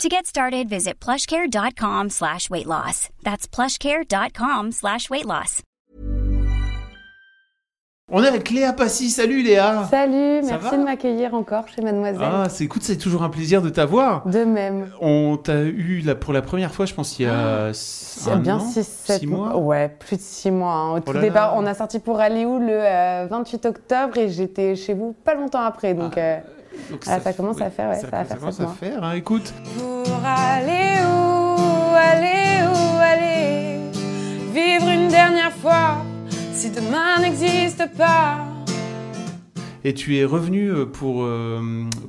To get started, visit plushcare.com slash weight loss. That's plushcare.com slash weight loss. On est avec Léa Passy. Salut Léa. Salut, Ça merci de m'accueillir encore chez Mademoiselle. Ah, c'est écoute, c'est toujours un plaisir de t'avoir. De même. On t'a eu là, pour la première fois, je pense, il y a Il y un bien an, 6 7 six mois. Ouais, plus de 6 mois. hein. Au tout là départ, là. on a sorti pour aller où le euh, 28 octobre et j'étais chez vous pas longtemps après. Donc, Ah, euh, Donc Ah, ça commence à faire, ouais, ça va faire commence à faire, hein, écoute. Pour aller où, aller où, aller Vivre une dernière fois, si demain n'existe pas. Et tu es revenu euh, pour, euh,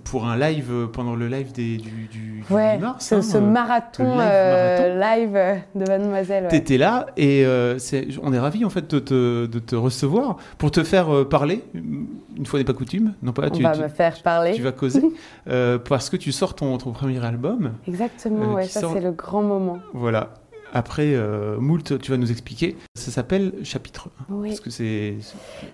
pour un live euh, pendant le live des, du, du, du Ouais, mars. ce, hein, ce marathon, live euh, live, de Mademoiselle. ouais. T'étais là et euh, on est ravis en fait de te, de te recevoir pour te faire parler. Une fois n'est pas coutume, non pas On tu, va tu- me faire parler. tu vas causer parce que tu sors ton, ton premier album. Exactement, ouais, ça sort- c'est le grand moment. Voilà. Après euh, Moult, tu vas nous expliquer. Ça s'appelle chapitre 1. Oui. Parce que c'est.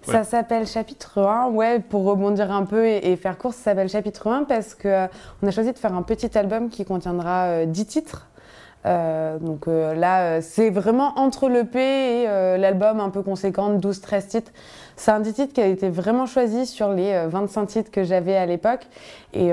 Ça s'appelle chapitre 1, ouais, pour rebondir un peu et, et faire court, ça s'appelle chapitre 1 parce que euh, on a choisi de faire un petit album qui contiendra euh, 10 titres. Euh, donc euh, là, euh, c'est vraiment entre l'EP et l'album un peu conséquent, 12-13 titres. C'est un 10 titres qui a été vraiment choisi sur les euh, 25 titres que j'avais à l'époque. Et,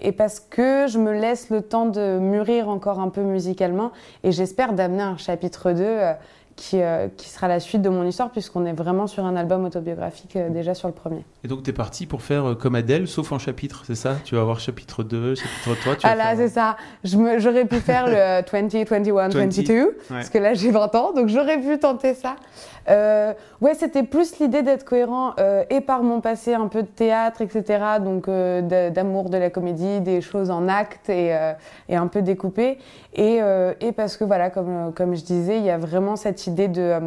et parce que je me laisse le temps de mûrir encore un peu musicalement et j'espère d'amener un chapitre 2 euh, qui, euh, qui sera la suite de mon histoire puisqu'on est vraiment sur un album autobiographique euh, déjà sur le premier. Et donc tu es parti pour faire euh, comme Adèle, sauf en chapitre, c'est ça? Tu vas avoir chapitre 2, chapitre 3. Tu vas Ah là, c'est ça. J'aurais pu faire le 20, 21, 22, parce que là j'ai 20 ans, donc j'aurais pu tenter ça. Euh, ouais, c'était plus l'idée d'être cohérent et par mon passé un peu de théâtre, etc. Donc d'a- d'amour de la comédie, des choses en acte et, et un peu découpé. Et, et parce que voilà, comme, comme je disais, il y a vraiment cette idée de euh,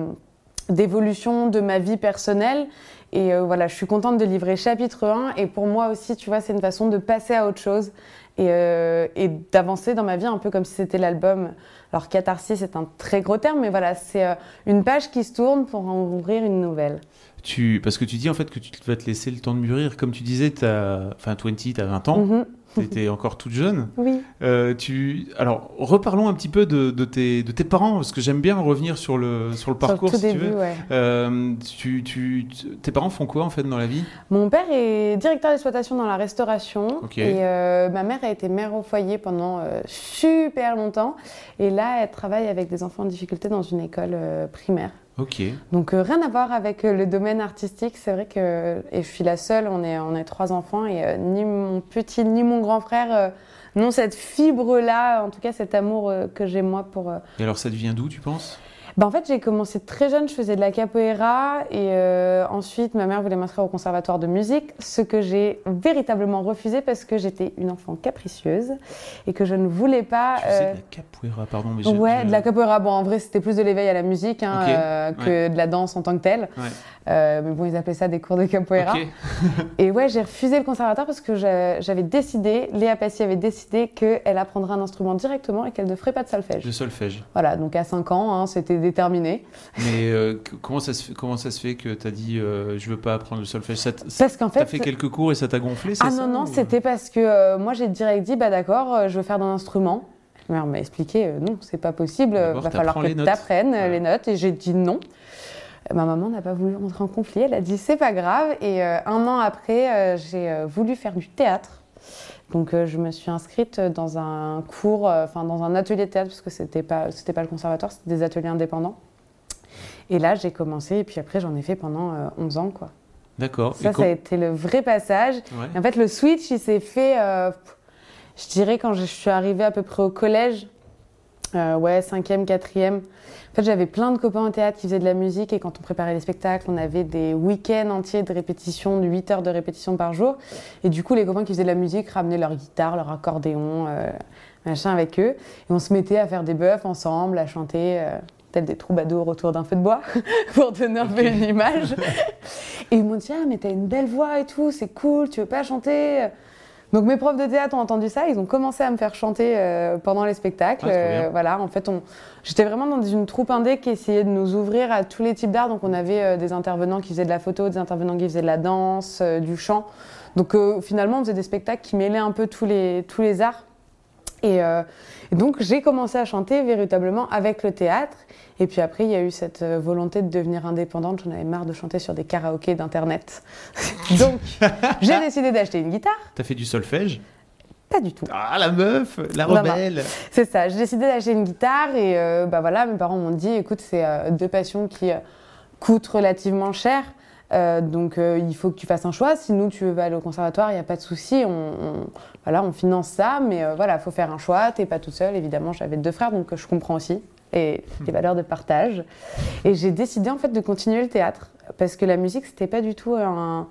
d'évolution de ma vie personnelle. Et euh, voilà, je suis contente de livrer chapitre 1. Et pour moi aussi, tu vois, c'est une façon de passer à autre chose et, euh, et d'avancer dans ma vie un peu comme si c'était l'album. Alors, catharsis, c'est un très gros terme, mais voilà, c'est euh, une page qui se tourne pour en ouvrir une nouvelle. Tu, parce que tu dis en fait que tu vas te laisser le temps de mûrir. Comme tu disais, t'as, enfin 20, tu as 20 ans, Mhm. tu étais encore toute jeune. Oui. Euh, tu... Alors, reparlons un petit peu de, de tes, de tes parents, parce que j'aime bien revenir sur le, sur le parcours, Sur le tout si tu début, veux. ouais. Euh, tu, tu, tu- tes parents font quoi en fait dans la vie? Mon père est directeur d'exploitation dans la restauration Ok. et euh, ma mère a été mère au foyer pendant euh, super longtemps. Et là, elle travaille avec des enfants en difficulté dans une école primaire. Ok. Donc euh, rien à voir avec euh, le domaine artistique. C'est vrai que et je suis la seule. On est on est trois enfants et euh, ni mon petit ni mon grand frère euh, n'ont cette fibre là. En tout cas cet amour que j'ai moi pour. Et alors, ça devient d'où, tu penses? Bah, en fait, j'ai commencé très jeune, je faisais de la capoeira et euh, ensuite ma mère voulait m'inscrire au conservatoire de musique, ce que j'ai véritablement refusé parce que j'étais une enfant capricieuse et que je ne voulais pas. Tu sais euh, de la capoeira, pardon. Mais je- Ouais, de la capoeira. Bon, en vrai, c'était plus de l'éveil à la musique hein, euh, que de la danse en tant que telle. Ouais. Euh, mais bon, ils appelaient ça des cours de capoeira. Et ouais, j'ai refusé le conservatoire parce que j'a- j'avais décidé, Léa Passy avait décidé qu'elle apprendrait un instrument directement et qu'elle ne ferait pas de solfège. Le solfège. Voilà, donc à 5 ans, hein, c'était déterminé. Mais euh, comment, ça se fait, comment ça se fait que tu as dit euh, je veux pas apprendre le solfège? Ça Parce qu'en fait. fait quelques cours et ça t'a gonflé c'est Ah ça, non, non, ou- c'était parce que euh, moi j'ai direct dit, bah d'accord, euh, je veux faire d'un instrument. Ma mère m'a expliqué, non, c'est pas possible, D'abord, va falloir que tu apprennes Ouais. les notes. Et j'ai dit non. Ma maman n'a pas voulu rentrer en conflit, elle a dit c'est pas grave. Et un an après, j'ai voulu faire du théâtre. Donc euh, je me suis inscrite dans un cours, euh, enfin dans un atelier de théâtre, parce que c'était pas, c'était pas le conservatoire, c'était des ateliers indépendants. Et là j'ai commencé, et puis après j'en ai fait pendant euh, 11 ans. quoi. D'accord. Ça, Et ça a été le vrai passage. Ouais. En fait, le switch, il s'est fait, euh, je dirais, quand je suis arrivée à peu près au collège, euh, ouais, cinquième, quatrième. En fait, j'avais plein de copains au théâtre qui faisaient de la musique et quand on préparait les spectacles, on avait des week-ends entiers de répétition, de 8 heures de répétition par jour. Et du coup, les copains qui faisaient de la musique ramenaient leur guitare, leur accordéon, euh, machin avec eux. Et on se mettait à faire des bœufs ensemble, à chanter. euh. tels des troubadours autour d'un feu de bois, pour donner un peu une image. et ils m'ont dit Ah, mais t'as une belle voix et tout, c'est cool, tu veux pas chanter? Donc mes profs de théâtre ont entendu ça, ils ont commencé à me faire chanter euh, pendant les spectacles. Euh, voilà, en fait, on... j'étais vraiment dans une troupe indé qui essayait de nous ouvrir à tous les types d'art. Donc on avait euh, des intervenants qui faisaient de la photo, des intervenants qui faisaient de la danse, du chant. Donc finalement, on faisait des spectacles qui mêlaient un peu tous les, tous les arts. Et, et donc j'ai commencé à chanter véritablement avec le théâtre. Et puis après, il y a eu cette euh, volonté de devenir indépendante. J'en avais marre de chanter sur des karaokés d'internet. donc j'ai décidé d'acheter une guitare. T'as fait du solfège? Pas du tout. Ah, la meuf, la rebelle. C'est ça. J'ai décidé d'acheter une guitare et euh, bah voilà, mes parents m'ont dit, écoute, c'est euh, deux passions qui coûtent relativement cher. Donc il faut que tu fasses un choix. Si nous tu veux aller au conservatoire, il n'y a pas de souci. On, voilà, on finance ça, mais voilà, il faut faire un choix. T'es pas toute seule, évidemment. J'avais deux frères, donc je comprends aussi et des valeurs de partage. Et j'ai décidé en fait de continuer le théâtre parce que la musique c'était pas du tout un,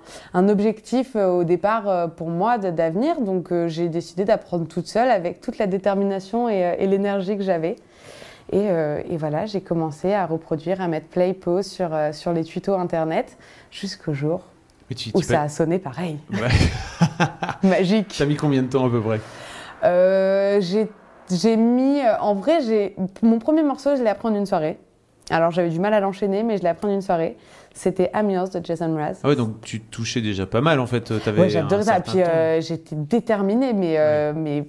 objectif euh, au départ euh, pour moi d'avenir. Donc euh, j'ai décidé d'apprendre toute seule avec toute la détermination et, l'énergie que j'avais. Et, voilà, j'ai commencé à reproduire, à mettre play pause sur, sur les tutos internet jusqu'au jour où ça a sonné pareil. Magique. T'as mis combien de temps à peu près? J'ai j'ai mis, euh, en vrai, j'ai mon premier morceau, je l'ai appris en une soirée. Alors j'avais du mal à l'enchaîner, mais je l'ai appris en une soirée. C'était I'm de Jason Mraz. Ah ouais, donc tu touchais déjà pas mal en fait. Ouais, j'adorais ça. Puis euh, j'étais déterminée, mais, euh, mais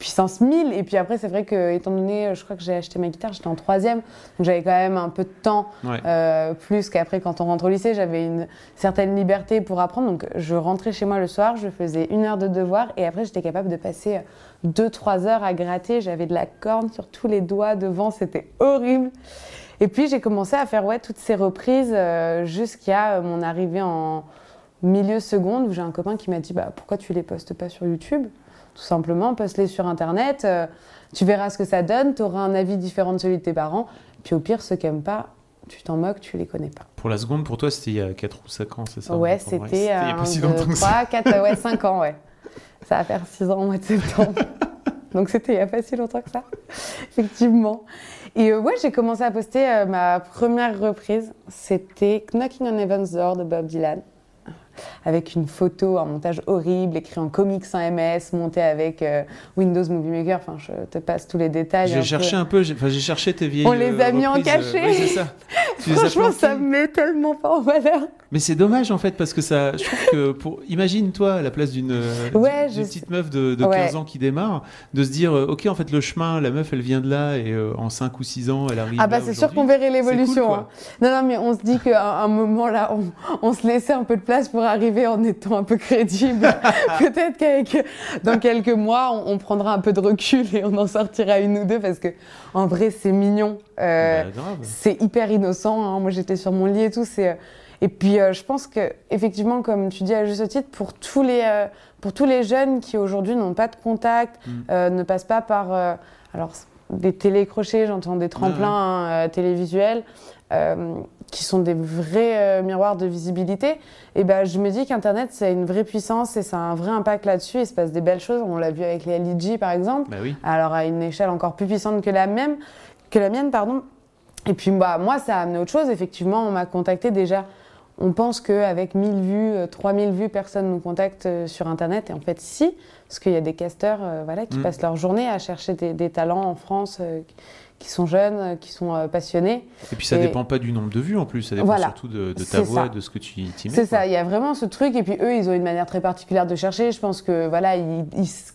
puissance 1000. Et puis après, c'est vrai que, étant donné, je crois que j'ai acheté ma guitare, j'étais en troisième, donc j'avais quand même un peu de temps, euh, plus qu'après quand on rentre au lycée, j'avais une certaine liberté pour apprendre. Donc je rentrais chez moi le soir, je faisais une heure de devoir, et après j'étais capable de passer deux, trois heures à gratter. J'avais de la corne sur tous les doigts devant, c'était horrible. Et puis j'ai commencé à faire ouais, toutes ces reprises euh, jusqu'à mon arrivée en milieu seconde, où j'ai un copain qui m'a dit bah, pourquoi tu les postes pas sur YouTube? Tout simplement, poste-les sur Internet, euh, tu verras ce que ça donne, tu auras un avis différent de celui de tes parents. Puis au pire, ceux qui n'aiment pas, tu t'en moques, tu les connais pas. Pour la seconde, pour toi, c'était il y a 4 ou 5 ans, c'est ça? Ouais, c'était il y a pas si longtemps 3, 4, ouais, 5 ans, ouais. Ça va faire 6 ans au mois de septembre. Donc c'était il n'y a pas si longtemps que ça, effectivement. Et euh, ouais, j'ai commencé à poster euh, ma première reprise. C'était Knocking on Heaven's Door de Bob Dylan avec une photo, un montage horrible, écrit en comics sans MS, monté avec euh, Windows Movie Maker. Enfin, je te passe tous les détails. J'ai cherché un peu, j'ai cherché tes vieilles. On les a mis en cachet. Oui, c'est ça. Franchement, ça me met tellement pas en valeur. Mais c'est dommage en fait parce que ça, je trouve que pour imagine toi à la place d'une euh, petite meuf de, 15 ans qui démarre, de se dire euh, ok en fait le chemin, la meuf elle vient de là et en 5 ou 6 ans elle arrive. Ah bah c'est sûr qu'on verrait l'évolution. Hein. Non non mais on se dit qu'à un moment là on, on se laissait un peu de place pour arriver en étant un peu crédible. Peut-être qu'avec dans quelques mois, on, prendra un peu de recul et on en sortira une ou deux parce que en vrai, c'est mignon. Euh, bah, c'est hyper innocent. Hein. Moi, j'étais sur mon lit et tout. C'est et puis, euh, je pense que effectivement, comme tu dis à juste titre, pour tous les euh, pour tous les jeunes qui aujourd'hui n'ont pas de contact, mm. ne passent pas par alors des télécrochets, j'entends des tremplins hein, télévisuels qui sont des vrais euh, miroirs de visibilité, et ben, je me dis qu'Internet, c'est une vraie puissance et ça a un vrai impact là-dessus. Il se passe des belles choses. On l'a vu avec les LEG, par exemple. Bah oui. Alors, à une échelle encore plus puissante que la, même, que la mienne. pardon. Et puis, bah, moi, ça a amené autre chose. Effectivement, on m'a contacté déjà. On pense qu'avec 1000 vues, 3000 euh, vues, personne nous contacte euh, sur Internet. Et en fait, si, parce qu'il y a des casteurs voilà, qui mm. passent leur journée à chercher des, des talents en France qui sont jeunes, euh, qui sont euh, passionnés. Et puis ça ne dépend pas du nombre de vues en plus, ça dépend surtout de, ta voix, de ce que tu y mets. C'est ça, il y a vraiment ce truc. Et puis eux, ils ont une manière très particulière de chercher. Je pense que voilà, ils,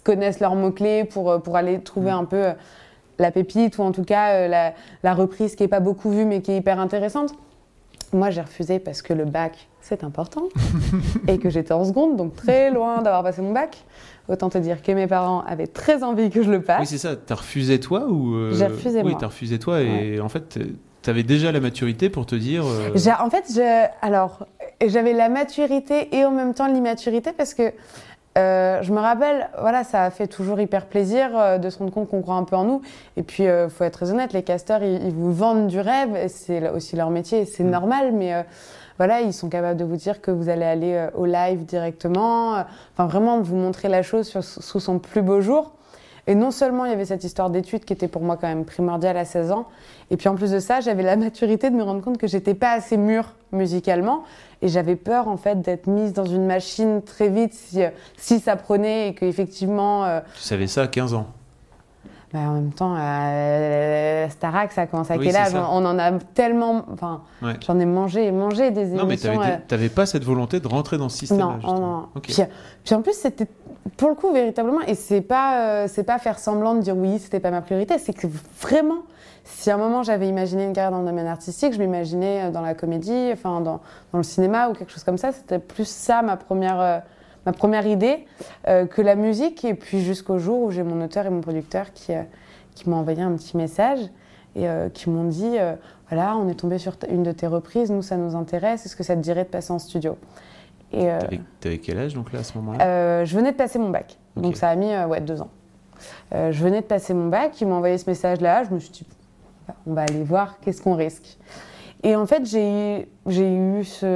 connaissent leurs mots-clés pour, euh, pour aller trouver mm. un peu la pépite ou en tout cas la, la reprise qui n'est pas beaucoup vue mais qui est hyper intéressante. Moi, j'ai refusé parce que le bac, c'est important. et que j'étais en seconde, donc très loin d'avoir passé mon bac. Autant te dire que mes parents avaient très envie que je le passe. Oui, c'est ça. T'as refusé toi ou euh, J'ai refusé moi. Oui, t'as refusé toi et en fait, t'avais déjà la maturité pour te dire. Euh, en fait, je... alors j'avais la maturité et en même temps l'immaturité parce que euh, je me rappelle, voilà, ça a fait toujours hyper plaisir de se rendre compte qu'on croit un peu en nous. Et puis, il faut être très honnête, les casteurs, ils, vous vendent du rêve, c'est aussi leur métier, c'est mm. normal, mais voilà, ils sont capables de vous dire que vous allez aller euh, au live directement, euh, enfin vraiment vous montrer la chose sous son plus beau jour. Et non seulement il y avait cette histoire d'études qui était pour moi quand même primordiale à 16 ans, et puis en plus de ça, j'avais la maturité de me rendre compte que j'étais pas assez mûre musicalement, et j'avais peur en fait d'être mise dans une machine très vite si, si ça prenait et qu'effectivement. Euh, tu savais ça à 15 ans? Bah, en même temps, euh, Starac, ça commence à quel âge On en a tellement. Enfin, j'en ai mangé et mangé des émissions. Non, mais tu n'avais euh, pas cette volonté de rentrer dans ce système-là. Non, non. Puis, puis, en plus, c'était pour le coup véritablement, et c'est pas, euh, c'est pas faire semblant de dire oui, c'était pas ma priorité, c'est que vraiment, si à un moment j'avais imaginé une carrière dans le domaine artistique, je m'imaginais dans la comédie, enfin dans, dans, le cinéma ou quelque chose comme ça, c'était plus ça ma première ma première idée euh, que la musique. Et puis jusqu'au jour où j'ai mon auteur et mon producteur qui, euh, qui m'ont envoyé un petit message et euh, qui m'ont dit voilà, on est tombé sur une de tes reprises, nous ça nous intéresse, est-ce que ça te dirait de passer en studio? Et T'avais quel âge donc là à ce moment-là? Je venais de passer mon bac, donc ça a mis ouais, deux ans. je venais de passer mon bac, ils m'ont envoyé ce message-là, je me suis dit on va aller voir qu'est-ce qu'on risque? Et en fait, j'ai eu ce,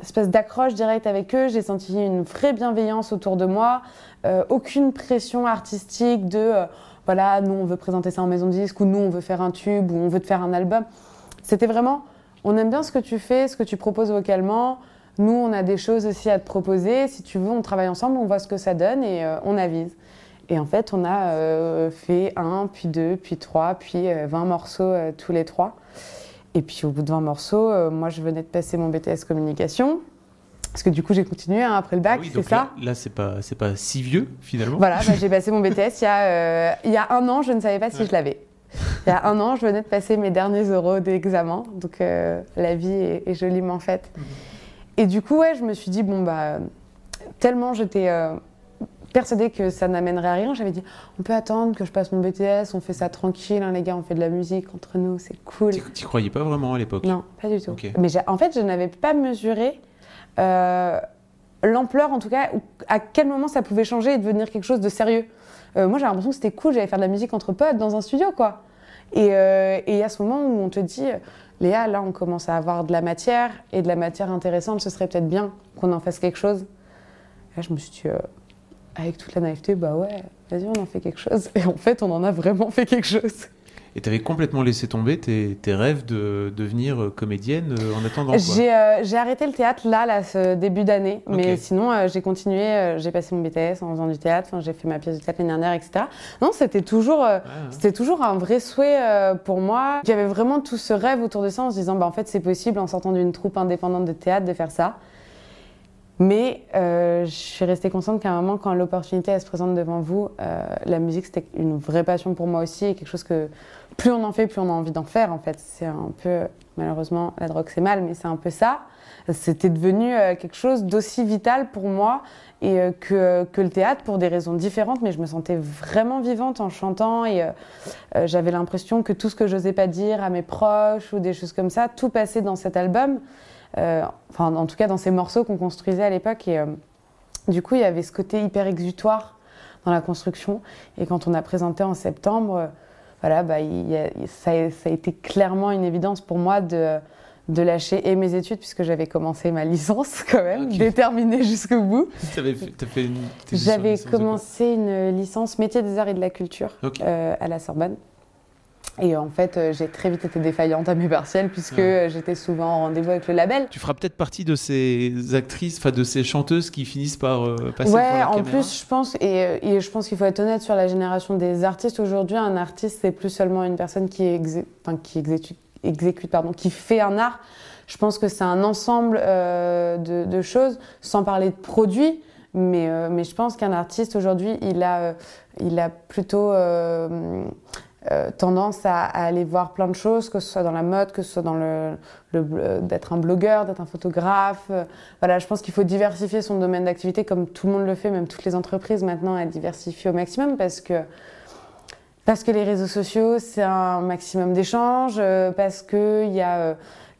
Espèce d'accroche directe avec eux. J'ai senti une vraie bienveillance autour de moi, euh, aucune pression artistique de euh, voilà, nous on veut présenter ça en maison de disque ou nous on veut faire un tube ou on veut te faire un album. C'était vraiment on aime bien ce que tu fais, ce que tu proposes vocalement. Nous on a des choses aussi à te proposer. Si tu veux, on travaille ensemble, on voit ce que ça donne et euh, on avise. Et en fait, on a fait un, puis deux, puis trois, puis 20 morceaux tous les trois. Et puis au bout de 20 morceaux, euh, moi je venais de passer mon BTS communication. Parce que du coup j'ai continué hein, après le bac, ah c'est ça. Là, c'est pas pas si vieux finalement. Voilà, bah, j'ai passé mon BTS il y a euh, il y a un an, je ne savais pas si je l'avais. Il y a un an, je venais de passer mes derniers euros d'examen, donc euh, la vie est, joliment faite. Mhm. Et du coup ouais, je me suis dit bon bah tellement j'étais persuadée que ça n'amènerait à rien. J'avais dit, on peut attendre que je passe mon BTS, on fait ça tranquille, hein, les gars, on fait de la musique entre nous, c'est cool. Tu croyais pas vraiment à l'époque? Non, pas du tout. Mais en fait, je n'avais pas mesuré euh, l'ampleur, en tout cas, à quel moment ça pouvait changer et devenir quelque chose de sérieux. Euh, moi, j'ai l'impression que c'était cool, j'allais faire de la musique entre potes dans un studio, quoi. Et, euh, et à ce moment où on te dit, Léa, là, on commence à avoir de la matière et de la matière intéressante, ce serait peut-être bien qu'on en fasse quelque chose. Là, je me suis dit, avec toute la naïveté, bah ouais, vas-y, on en fait quelque chose. Et en fait, on en a vraiment fait quelque chose. Et tu avais complètement laissé tomber tes, rêves de devenir euh, comédienne euh, en attendant euh, J'ai arrêté le théâtre là, là ce début d'année. Mais sinon, j'ai continué. j'ai passé mon BTS en faisant du théâtre. J'ai fait ma pièce de théâtre l'année dernière, etc. Non, c'était toujours, c'était toujours un vrai souhait pour moi. J'avais vraiment tout ce rêve autour de ça en se disant, bah, en fait, c'est possible en sortant d'une troupe indépendante de théâtre de faire ça. Mais euh, je suis restée consciente qu'à un moment, quand l'opportunité se présente devant vous, euh, la musique c'était une vraie passion pour moi aussi et quelque chose que plus on en fait, plus on a envie d'en faire en fait. C'est un peu, malheureusement, la drogue c'est mal, mais c'est un peu ça. C'était devenu euh, quelque chose d'aussi vital pour moi et que, que, le théâtre pour des raisons différentes, mais je me sentais vraiment vivante en chantant et j'avais l'impression que tout ce que j'osais pas dire à mes proches ou des choses comme ça, tout passait dans cet album. Euh, enfin en tout cas dans ces morceaux qu'on construisait à l'époque. Et euh, du coup, il y avait ce côté hyper exutoire dans la construction. Et quand on a présenté en septembre, euh, voilà, bah, ça, a, été clairement une évidence pour moi de, de lâcher et mes études, puisque j'avais commencé ma licence quand même, déterminée jusqu'au bout. J'avais commencé une licence métier des arts et de la culture à la Sorbonne. Et en fait, euh, j'ai très vite été défaillante à mes partiels puisque j'étais souvent en rendez-vous avec le label. Tu feras peut-être partie de ces actrices, enfin de ces chanteuses qui finissent par euh, passer ouais, la en plus, je pense, et, et je pense qu'il faut être honnête sur la génération des artistes aujourd'hui. Un artiste, c'est plus seulement une personne qui, exécute, exécute, pardon, qui fait un art. Je pense que c'est un ensemble euh, de, de, choses, sans parler de produits. Mais, mais je pense qu'un artiste aujourd'hui, il a, il a plutôt euh, tendance à, aller voir plein de choses, que ce soit dans la mode, que ce soit dans le, d'être un blogueur, d'être un photographe. voilà, je pense qu'il faut diversifier son domaine d'activité comme tout le monde le fait, même toutes les entreprises maintenant, elles diversifient au maximum parce que parce que les réseaux sociaux, c'est un maximum d'échanges, euh, parce qu'il y a euh,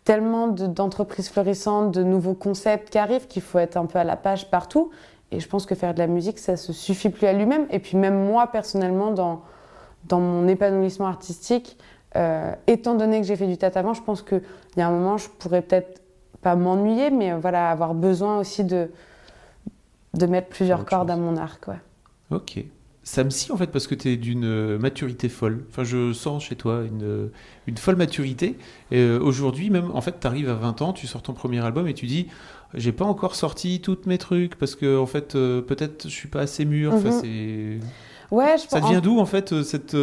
tellement d'entreprises florissantes, de nouveaux concepts qui arrivent qu'il faut être un peu à la page partout. Et je pense que faire de la musique, ça se suffit plus à lui-même. Et puis même moi, personnellement, dans, dans mon épanouissement artistique, euh, étant donné que j'ai fait du théâtre avant, je pense qu'il y a un moment, je pourrais peut-être pas m'ennuyer, mais voilà, avoir besoin aussi de, de mettre plusieurs cordes à mon arc. Ouais. Ok ça me scie en fait parce que tu es d'une euh, maturité folle. Enfin, je sens chez toi une, euh, une folle maturité. Et euh, aujourd'hui, même, en fait, tu arrives à 20 ans, tu sors ton premier album et tu dis J'ai pas encore sorti tous mes trucs parce que, en fait, peut-être je suis pas assez mûr. Enfin, mhm. c'est. Ouais, je ça vient d'où en fait cette,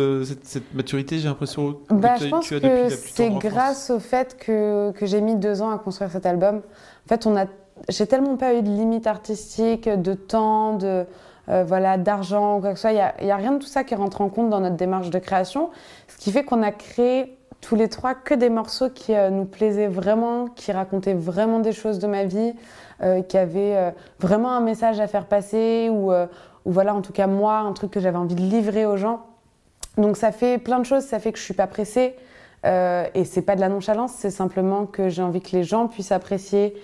cette, maturité J'ai l'impression que bah, je pense que c'est grâce au fait que, que j'ai mis deux ans à construire cet album. En fait, on a, j'ai tellement pas eu de limites artistiques, de temps, de, euh, voilà, d'argent quoi que ce soit. Il n'y a, rien de tout ça qui rentre en compte dans notre démarche de création. Ce qui fait qu'on a créé tous les trois que des morceaux qui euh, nous plaisaient vraiment, qui racontaient vraiment des choses de ma vie, euh, qui avaient vraiment un message à faire passer ou, ou, voilà, en tout cas moi, un truc que j'avais envie de livrer aux gens. Donc ça fait plein de choses, ça fait que je suis pas pressée. et c'est pas de la nonchalance, c'est simplement que j'ai envie que les gens puissent apprécier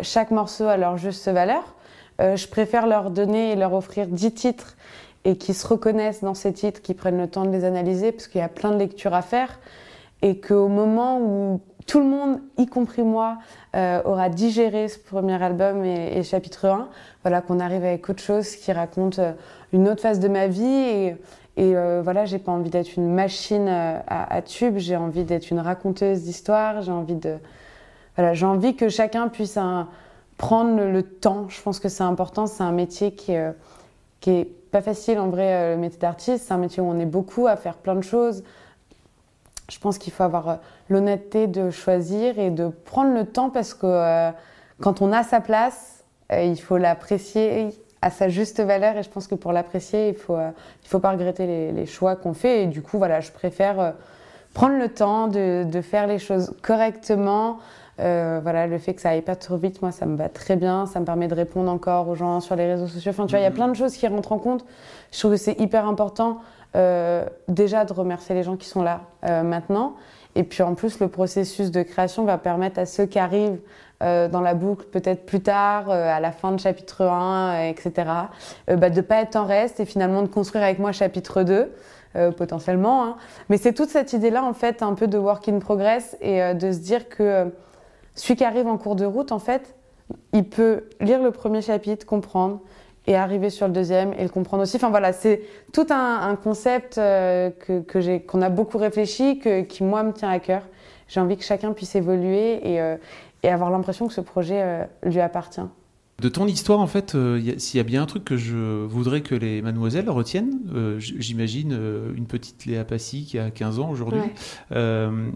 chaque morceau à leur juste valeur. Euh, je préfère leur donner et leur offrir 10 titres et qui se reconnaissent dans ces titres, qui prennent le temps de les analyser, parce qu'il y a plein de lectures à faire, et qu'au moment où tout le monde, y compris moi, euh, aura digéré ce premier album et, chapitre 1, voilà, qu'on arrive avec autre chose qui raconte euh, une autre phase de ma vie. Et, et voilà, j'ai pas envie d'être une machine à, à tube, j'ai envie d'être une raconteuse d'histoire, j'ai envie de. Voilà, j'ai envie que chacun puisse un, prendre le, temps. Je pense que c'est important. C'est un métier qui, euh, qui est pas facile en vrai, euh, le métier d'artiste. C'est un métier où on est beaucoup à faire plein de choses. Je pense qu'il faut avoir euh, l'honnêteté de choisir et de prendre le temps parce que quand on a sa place, il faut l'apprécier à sa juste valeur et je pense que pour l'apprécier, il faut, il faut pas regretter les, les choix qu'on fait et du coup, voilà, je préfère prendre le temps de, de faire les choses correctement, euh, voilà, le fait que ça aille pas trop vite, moi, ça me va très bien. Ça me permet de répondre encore aux gens sur les réseaux sociaux. Enfin, tu vois, il y a mhm. plein de choses qui rentrent en compte. Je trouve que c'est hyper important, euh, déjà, de remercier les gens qui sont là euh, maintenant. Et puis, en plus, le processus de création va permettre à ceux qui arrivent dans la boucle, peut-être plus tard, à la fin de chapitre 1, etc., bah, de ne pas être en reste et finalement de construire avec moi chapitre 2. potentiellement. Hein. Mais c'est toute cette idée-là, en fait, un peu de work in progress et de se dire que celui qui arrive en cours de route, en fait, il peut lire le premier chapitre, comprendre, et arriver sur le deuxième et le comprendre aussi. Enfin voilà, c'est tout un, concept euh, que, j'ai, qu'on a beaucoup réfléchi, que, qui moi me tient à cœur. J'ai envie que chacun puisse évoluer et, euh, et avoir l'impression que ce projet euh, lui appartient. De ton histoire, en fait, euh, s'il y a bien un truc que je voudrais que les mademoiselles retiennent, euh, j'imagine euh, une petite Léa Passy qui a 15 ans aujourd'hui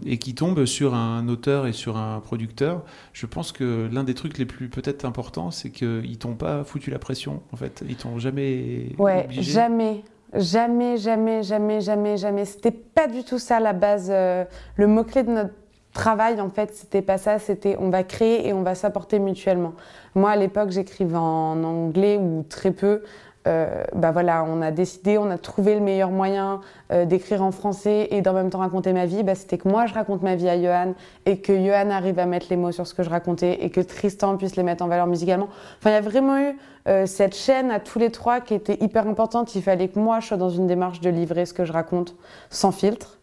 et qui tombe sur un auteur et sur un producteur. Je pense que l'un des trucs les plus peut-être importants, c'est qu'ils t'ont pas foutu la pression, en fait. Ils t'ont jamais. Ouais, jamais. Jamais, jamais, jamais, jamais, jamais. C'était pas du tout ça la base. le mot-clé de notre travail, en fait, c'était pas ça, c'était on va créer et on va s'apporter mutuellement. Moi, à l'époque, j'écrivais en anglais ou très peu. Euh, bah voilà, on a décidé, on a trouvé le meilleur moyen euh, d'écrire en français et d'en même temps raconter ma vie. Bah, c'était que moi je raconte ma vie à Johan et que Johan arrive à mettre les mots sur ce que je racontais et que Tristan puisse les mettre en valeur musicalement. Enfin, il y a vraiment eu euh, cette chaîne à tous les trois qui était hyper importante. Il fallait que moi je sois dans une démarche de livrer ce que je raconte sans filtre.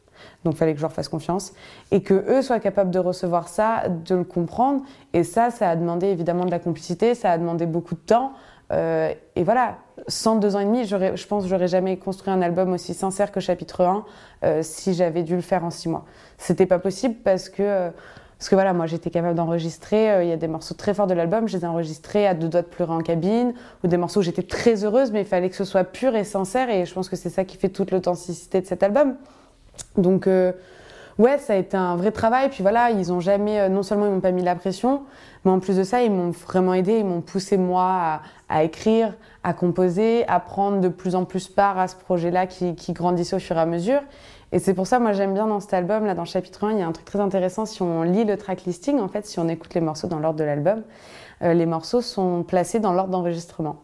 Donc, il fallait que je leur fasse confiance et que eux soient capables de recevoir ça, de le comprendre. Et ça, ça a demandé évidemment de la complicité, ça a demandé beaucoup de temps. Euh, et voilà, sans deux ans et demi, je pense que j'aurais jamais construit un album aussi sincère que chapitre 1 euh, si j'avais dû le faire en six mois. C'était pas possible parce que, euh, parce que voilà, moi j'étais capable d'enregistrer. Il y a des morceaux très forts de l'album, je les ai enregistrés à deux doigts de pleurer en cabine, ou des morceaux où j'étais très heureuse, mais il fallait que ce soit pur et sincère. Et je pense que c'est ça qui fait toute l'authenticité de cet album. Donc, euh, ouais, ça a été un vrai travail. Puis voilà, ils ont jamais, euh, non seulement ils m'ont pas mis la pression, mais en plus de ça, ils m'ont vraiment aidé. Ils m'ont poussé moi à, écrire, à composer, à prendre de plus en plus part à ce projet-là qui, grandissait au fur et à mesure. Et c'est pour ça, moi, j'aime bien dans cet album, là, dans le chapitre 1, il y a un truc très intéressant. Si on lit le track listing, en fait, si on écoute les morceaux dans l'ordre de l'album, euh, les morceaux sont placés dans l'ordre d'enregistrement.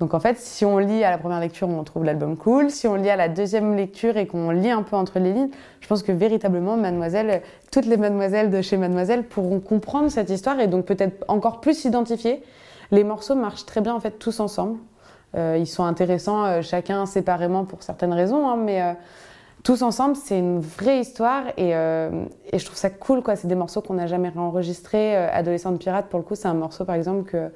Donc en fait, si on lit à la première lecture, on trouve l'album cool. Si on lit à la deuxième lecture et qu'on lit un peu entre les lignes, je pense que véritablement, Mademoiselle, toutes les Mademoiselles de chez Mademoiselle pourront comprendre cette histoire et donc peut-être encore plus s'identifier. Les morceaux marchent très bien en fait tous ensemble. Euh, ils sont intéressants euh, chacun séparément pour certaines raisons, hein, mais euh, tous ensemble, c'est une vraie histoire et, et, je trouve ça cool. quoi. C'est des morceaux qu'on n'a jamais réenregistrés. Adolescente pirate, pour le coup, c'est un morceau par exemple que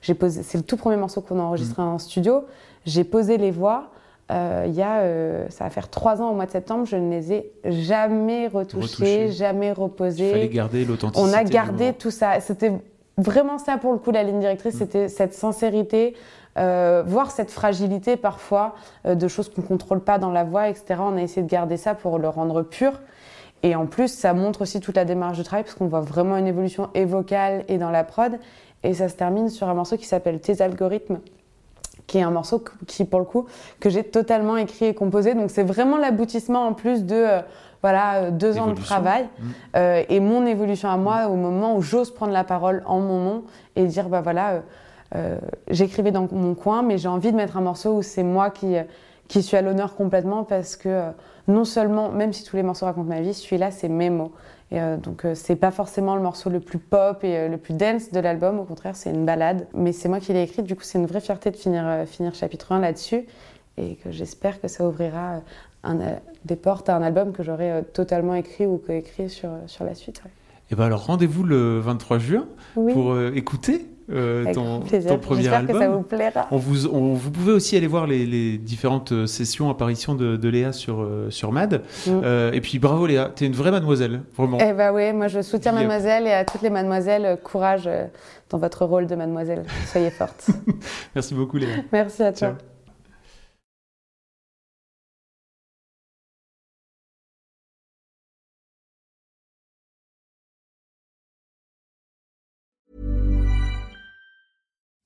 j'ai posé. C'est le tout premier morceau qu'on a enregistré mmh. en studio. J'ai posé les voix. il y a, ça va faire trois ans au mois de septembre, je ne les ai jamais retouchés, jamais reposés. Il fallait garder l'authenticité. On a gardé tout ça. C'était vraiment ça pour le coup, la ligne directrice, mmh. c'était cette sincérité, euh, voir cette fragilité parfois euh, de choses qu'on ne contrôle pas dans la voix, etc. On a essayé de garder ça pour le rendre pur. Et en plus, ça montre aussi toute la démarche de travail parce qu'on voit vraiment une évolution et vocale et dans la prod. Et ça se termine sur un morceau qui s'appelle Tes algorithmes, qui est un morceau qui, pour le coup, que j'ai totalement écrit et composé. Donc c'est vraiment l'aboutissement en plus de euh, voilà deux ans de travail mmh. et mon évolution à moi au moment où j'ose prendre la parole en mon nom et dire bah voilà euh, j'écrivais dans mon coin, mais j'ai envie de mettre un morceau où c'est moi qui, qui suis à l'honneur complètement parce que euh, non seulement, même si tous les morceaux racontent ma vie, celui-là, c'est mes mots. Et euh, donc, c'est pas forcément le morceau le plus pop et le plus dance de l'album, au contraire, c'est une balade. Mais c'est moi qui l'ai écrit, du coup, c'est une vraie fierté de finir, finir chapitre 1 là-dessus. Et que j'espère que ça ouvrira des portes à un album que j'aurais totalement écrit ou coécrit sur, sur la suite. Et ben alors rendez-vous le 23 juin pour écouter euh, ton, ton, premier album. que ça vous plaira. On vous, vous pouvez aussi aller voir les, différentes euh, sessions, apparitions de, Léa sur, euh, sur MAD. Mm. et puis bravo Léa, tu es une vraie mademoiselle, vraiment. Eh bah oui, moi je soutiens mademoiselle et à toutes les mademoiselles, courage dans votre rôle de mademoiselle. Soyez forte. Merci beaucoup Léa. Merci à toi.